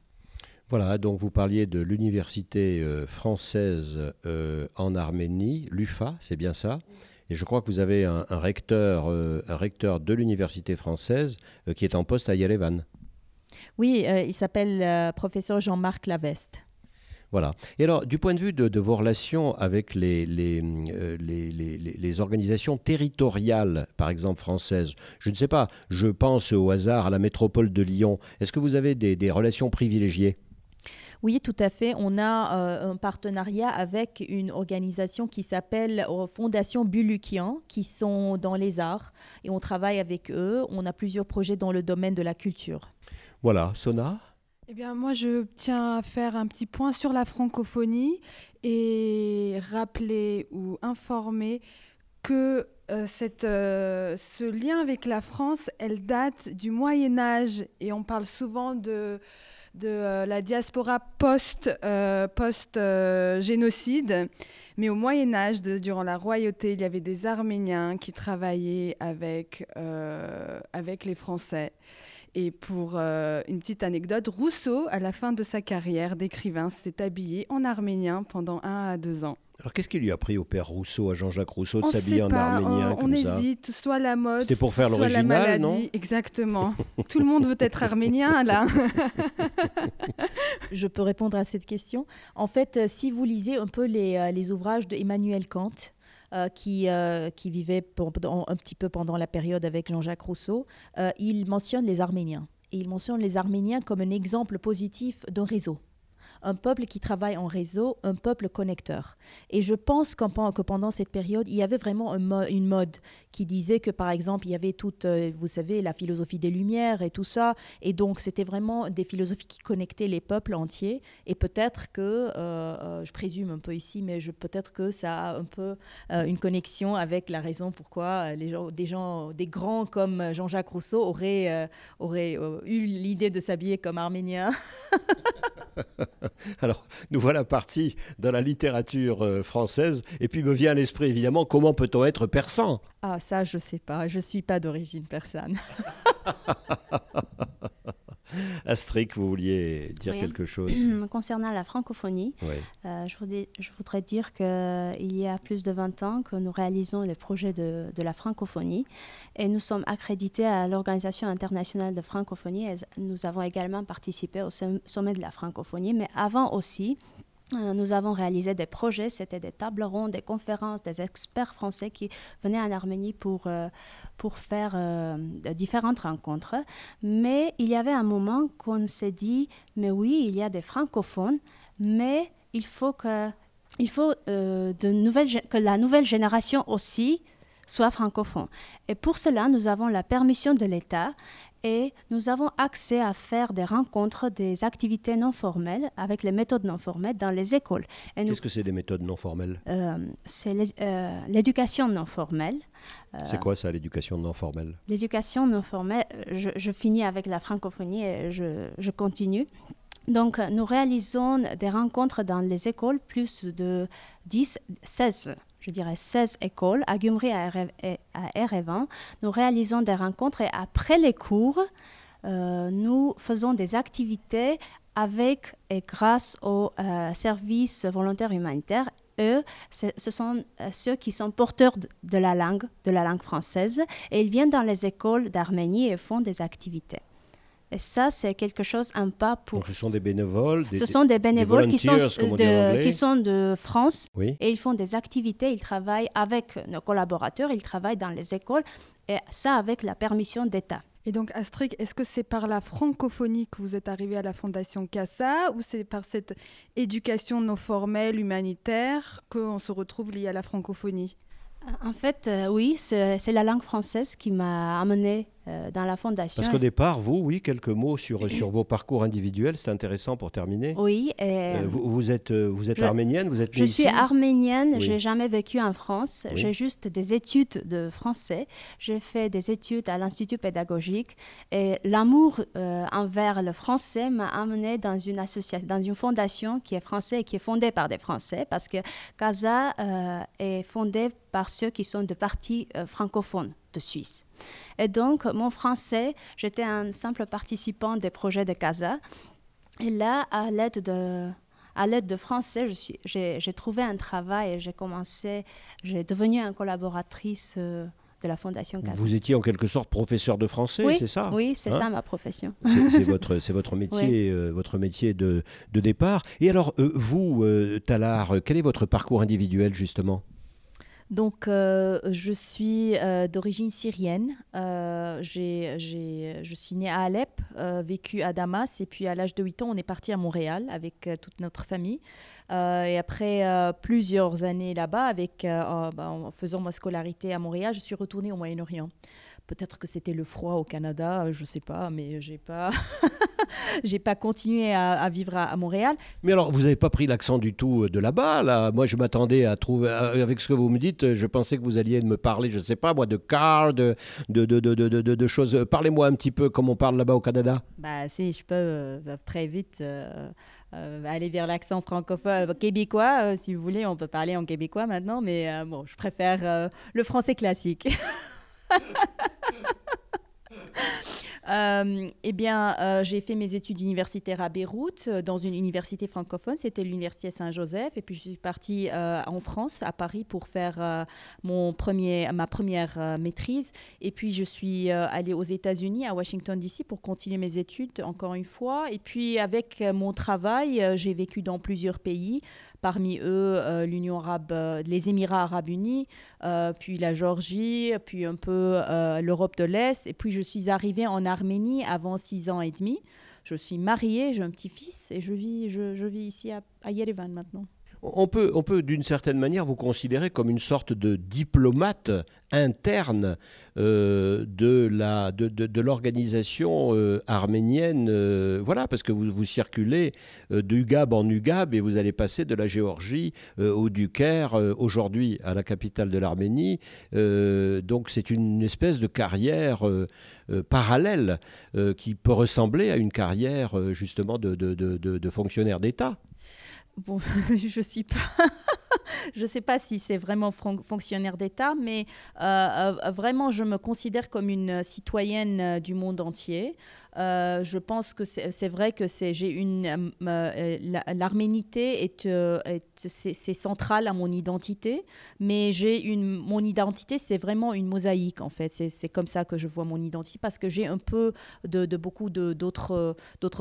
Voilà, donc vous parliez de l'université euh, française euh, en Arménie, l'UFA, c'est bien ça? Et je crois que vous avez un, recteur, euh, un recteur de l'université française qui est en poste à Yerevan. Oui, il s'appelle professeur Jean-Marc Laveste. Voilà. Et alors, du point de vue de, vos relations avec les, les, les, les, organisations territoriales, par exemple françaises, je ne sais pas, je pense au hasard à la métropole de Lyon, est-ce que vous avez des, des relations privilégiées? Oui, tout à fait. On a euh, un partenariat avec une organisation qui s'appelle euh, Fondation Bulukian, qui sont dans les arts, et on travaille avec eux. On a plusieurs projets dans le domaine de la culture. Voilà, Sona? Eh bien, moi, je tiens à faire un petit point sur la francophonie et rappeler ou informer que euh, cette, ce lien avec la France, elle date du Moyen Âge et on parle souvent de de euh, la diaspora post-génocide. Euh, Mais au Moyen Âge, durant la royauté, il y avait des Arméniens qui travaillaient avec, euh, avec les Français. Et pour une petite anecdote, Rousseau, à la fin de sa carrière d'écrivain, s'est habillé en arménien pendant un à deux ans. Alors qu'est-ce qui lui a pris au père Rousseau, à Jean-Jacques Rousseau, de s'habiller en arménien on, on hésite, soit la mode, C'était pour faire soit la maladie. non Exactement. Tout le monde veut être arménien là. Je peux répondre à cette question. En fait, euh, si vous lisez un peu les, euh, les ouvrages de Emmanuel Kant, euh, qui, qui vivait un petit peu pendant la période avec Jean-Jacques Rousseau, il mentionne les Arméniens. Et il mentionne les Arméniens comme un exemple positif d'un réseau un peuple qui travaille en réseau, un peuple connecteur. Et je pense que pendant cette période, il y avait vraiment une mode qui disait que, par exemple, il y avait toute, euh, vous savez, la philosophie des Lumières et tout ça. Et donc, c'était vraiment des philosophies qui connectaient les peuples entiers. Et peut-être que, euh, euh, je présume un peu ici, mais peut-être que ça a un peu une connexion avec la raison pourquoi des gens, des grands comme Jean-Jacques Rousseau auraient, eu l'idée de s'habiller comme arméniens. Alors, nous voilà partis dans la littérature euh, française, et puis me vient à l'esprit évidemment comment peut-on être persan? Ah, ça, je sais pas, je suis pas d'origine persane. Astrid, vous vouliez dire quelque chose Concernant la francophonie, euh, je, voudrais, je, voudrais, dire qu'il y a plus de 20 ans que nous réalisons le projet de, de la francophonie et nous sommes accrédités à l'Organisation internationale de francophonie. Et nous avons également participé au sommet de la francophonie, mais avant aussi, nous avons réalisé des projets, c'était des tables rondes, des conférences, des experts français qui venaient en Arménie pour, euh, pour faire euh, différentes rencontres. Mais il y avait un moment qu'on s'est dit, mais oui, il y a des francophones, mais il faut que, il faut, que la nouvelle génération aussi soit francophone. Et pour cela, nous avons la permission de l'État et nous avons accès à faire des rencontres, des activités non formelles avec les méthodes non formelles dans les écoles. Qu'est-ce que c'est des méthodes non formelles? Euh, C'est euh, l'éducation non formelle. Euh, c'est quoi ça, l'éducation non formelle? L'éducation non formelle, je, finis avec la francophonie et je, je continue. Donc, nous réalisons des rencontres dans les écoles, plus de 10, 16 je dirais 16 écoles à Gumri et à Erevan. Nous réalisons des rencontres et après les cours, euh, nous faisons des activités avec et grâce aux euh, services volontaires humanitaires. Eux, ce sont euh, ceux qui sont porteurs de la langue, de la langue française, et ils viennent dans les écoles d'Arménie et font des activités. Et ça, c'est quelque chose, un pas pour... Donc ce sont des bénévoles Ce sont des bénévoles qui, sont de, qui sont de France. Et ils font des activités, ils travaillent avec nos collaborateurs, ils travaillent dans les écoles et ça avec la permission d'État. Et donc Astrid, est-ce que c'est par la francophonie que vous êtes arrivé à la Fondation CASA ou c'est par cette éducation non formelle humanitaire qu'on se retrouve lié à la francophonie? En fait, euh, oui, c'est la langue française qui m'a amené euh, dans la fondation. Parce qu'au départ, vous, oui, quelques mots sur, sur vos parcours individuels, c'est intéressant pour terminer. Oui. Euh, vous, vous, êtes, vous êtes arménienne, vous êtes Je suis arménienne, oui. j'ai jamais vécu en France. Oui. J'ai juste des études de français. J'ai fait des études à l'Institut pédagogique et l'amour euh, envers le français m'a amené dans une association, dans une fondation qui est française et qui est fondée par des Français parce que CASA euh, est fondée par ceux qui sont de partis euh, francophones de Suisse. Et donc, mon français, j'étais un simple participant des projets de CASA. Et là, à l'aide de, à l'aide de français, j'ai trouvé un travail et j'ai commencé, j'ai devenu une collaboratrice euh, de la Fondation CASA. Vous étiez en quelque sorte professeur de français, oui, c'est ça Oui, c'est Hein ça ma profession. C'est votre, votre métier, euh, votre métier de, de départ. Et alors, euh, vous, Talar, quel est votre parcours individuel justement? Donc, euh, je suis euh, d'origine syrienne. Euh, je suis née à Alep, euh, vécu à Damas, et puis à l'âge de 8 ans, on est parti à Montréal avec toute notre famille. Et après plusieurs années là-bas, bah, en faisant ma scolarité à Montréal, je suis retournée au Moyen-Orient. Peut-être que c'était le froid au Canada, euh, je ne sais pas, mais j'ai pas, j'ai pas continué à, à vivre à, à Montréal. Mais alors, vous n'avez pas pris l'accent du tout de là-bas, là? Moi, je m'attendais à trouver, à- avec ce que vous me dites, je pensais que vous alliez me parler, je ne sais pas, moi, de car, de, de, de, de, de, choses. Parlez-moi un petit peu comme on parle là-bas au Canada. Bah, si je peux euh, très vite euh, euh, aller vers l'accent francophone euh, québécois, euh, si vous voulez, on peut parler en québécois maintenant, mais euh, bon, je préfère euh, le français classique. Euh, eh bien, euh, j'ai fait mes études universitaires à Beyrouth, euh, dans une université francophone. C'était l'université Saint-Joseph. Et puis, je suis partie en France, à Paris, pour faire mon premier, ma première maîtrise. Et puis, je suis allée aux États-Unis, à Washington, D.C., pour continuer mes études, encore une fois. Et puis, avec mon travail, j'ai vécu dans plusieurs pays, parmi eux euh, l'Union arabe, euh, les Émirats arabes unis, euh, puis la Géorgie, puis un peu l'Europe de l'Est. Et puis, je suis arrivée en Arménie avant six ans et demi. Je suis mariée, j'ai un petit-fils et je vis, je vis ici à, à Yerevan maintenant. On peut, d'une certaine manière vous considérer comme une sorte de diplomate interne euh, de l'organisation euh, arménienne. euh, voilà, parce que vous, vous circulez d'UGAB en UGAB et vous allez passer de la Géorgie au du Caire, euh, aujourd'hui à la capitale de l'Arménie. Donc c'est une espèce de carrière parallèle qui peut ressembler à une carrière justement de fonctionnaire d'État. Bon, je je sais pas si c'est vraiment fonctionnaire d'État, mais euh, euh, vraiment, je me considère comme une citoyenne euh, du monde entier. Je pense que c'est vrai que j'ai une la- l'arménité est, est- c'est central à mon identité, mais j'ai mon identité c'est vraiment une mosaïque en fait. C'est comme ça que je vois mon identité parce que j'ai un peu de, beaucoup d'autres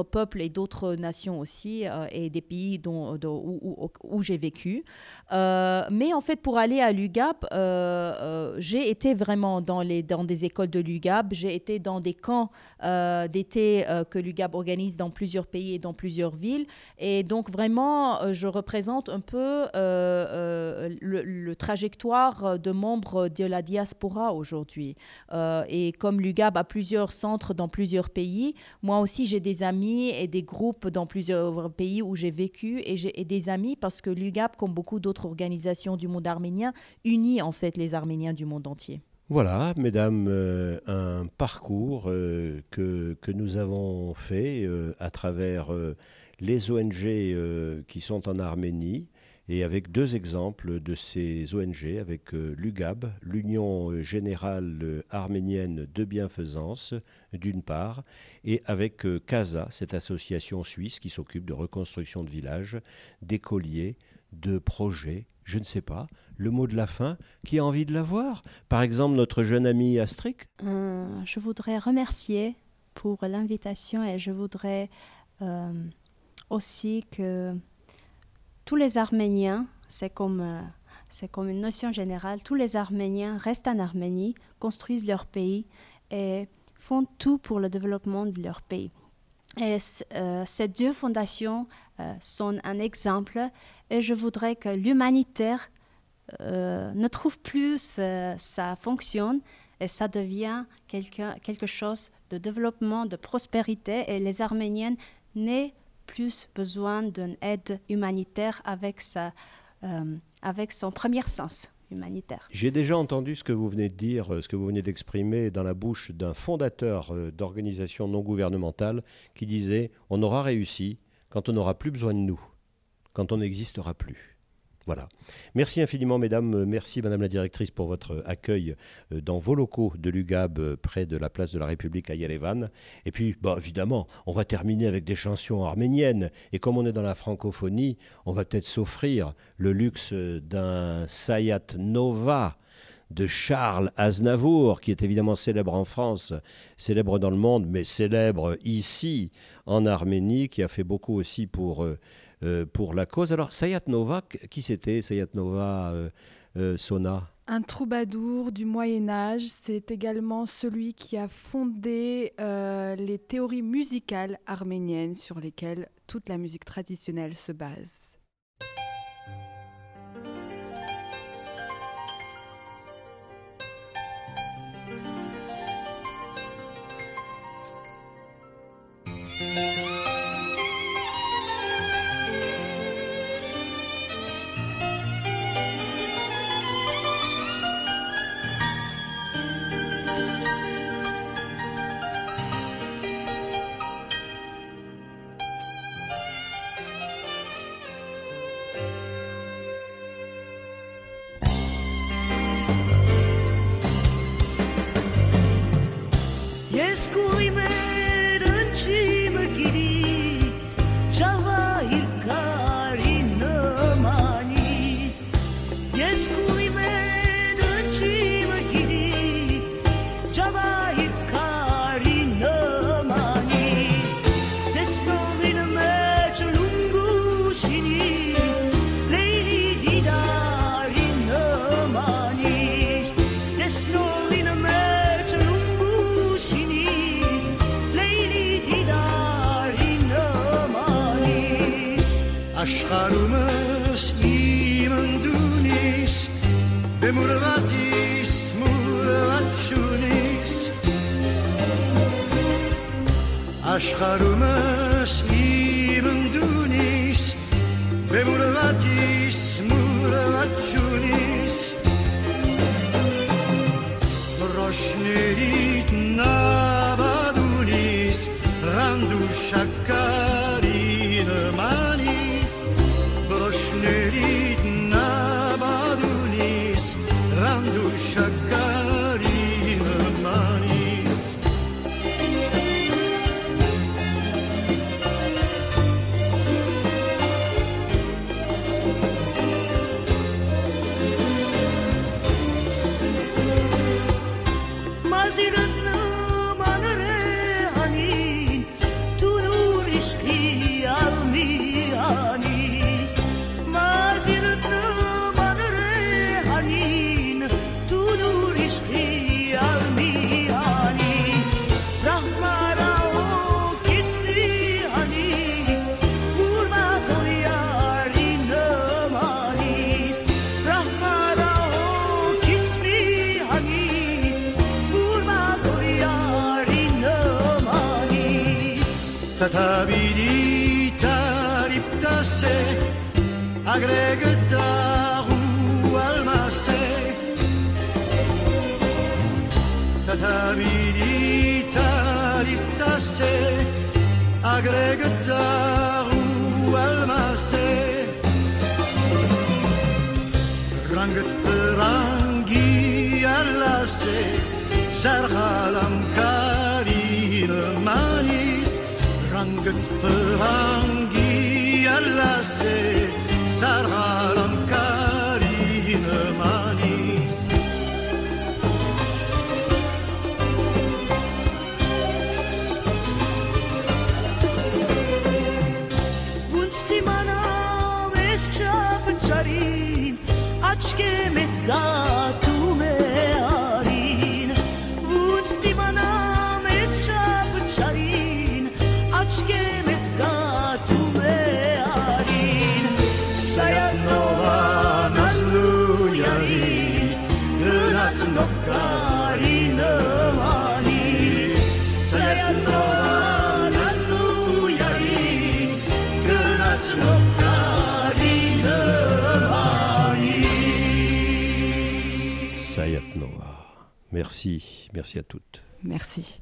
peuples et d'autres nations aussi et des pays dont, où, j'ai vécu. Euh, mais en fait, pour aller à l'UGAB, euh, euh, j'ai été vraiment dans, les, dans des écoles de l'UGAB, j'ai été dans des camps d'été que l'UGAB organise dans plusieurs pays et dans plusieurs villes. Et donc, vraiment, je représente un peu le, trajectoire de membres de la diaspora aujourd'hui. Et comme l'UGAB a plusieurs centres dans plusieurs pays, moi aussi, j'ai des amis et des groupes dans plusieurs pays où j'ai vécu et j'ai et des amis parce que l'UGAP, comme beaucoup d'autres organisations du monde arménien, unit en fait les Arméniens du monde entier. Voilà, mesdames, euh, un parcours euh, que, que nous avons fait euh, à travers les ONG qui sont en Arménie et avec deux exemples de ces ONG, avec euh, l'UGAB, l'Union générale euh, arménienne de bienfaisance, d'une part, et avec euh, CASA, cette association suisse qui s'occupe de reconstruction de villages, d'écoliers, de projets, je ne sais pas, le mot de la fin, qui a envie de l'avoir? Par exemple, notre jeune ami Astrik Euh, je voudrais remercier pour l'invitation et je voudrais euh, aussi que tous les Arméniens, c'est comme, euh, comme une notion générale, tous les Arméniens restent en Arménie, construisent leur pays et font tout pour le développement de leur pays. Et euh, ces deux fondations euh, sont un exemple et je voudrais que l'humanitaire euh, ne trouve plus sa, sa fonction et ça devient quelque, quelque chose de développement, de prospérité et les Arméniennes n'aient plus besoin d'une aide humanitaire avec, sa, euh, avec son premier sens humanitaire. J'ai déjà entendu ce que vous venez de dire, euh, ce que vous venez d'exprimer dans la bouche d'un fondateur euh, d'organisation non gouvernementale qui disait On aura réussi quand on n'aura plus besoin de nous, quand on n'existera plus. Voilà. Merci infiniment, mesdames. Merci, madame la directrice, pour votre accueil euh, dans vos locaux de l'UGAB, euh, près de la place de la République à Yerevan. Et puis, bah, évidemment, on va terminer avec des chansons arméniennes. Et comme on est dans la francophonie, on va peut-être s'offrir le luxe d'un Sayat Nova de Charles Aznavour, qui est évidemment célèbre en France, célèbre dans le monde, mais célèbre ici, en Arménie, qui a fait beaucoup aussi pour... Euh, pour la cause. Alors, Sayat Nova, qui c'était Sayat Nova euh, euh, Sona? Un troubadour du Moyen Âge, c'est également celui qui a fondé les théories musicales arméniennes sur lesquelles toute la musique traditionnelle se base. وقتی سمورت شونیس اشخارومس ایمن دونیس بمور وقتی سمورت شونیس روشنیت نبادونیس غم Serhalam karir manis Rangget perangi alase Serhalam Merci, merci à toutes. Merci.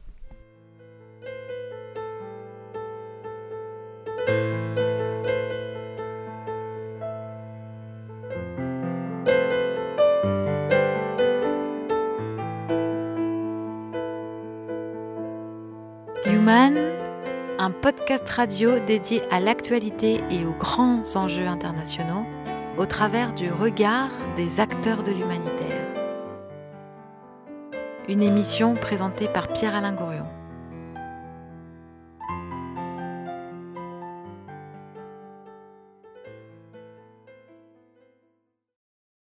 Human, un podcast radio dédié à l'actualité et aux grands enjeux internationaux au travers du regard des acteurs de l'humanitaire. Une émission présentée par Pierre-Alain Gourion.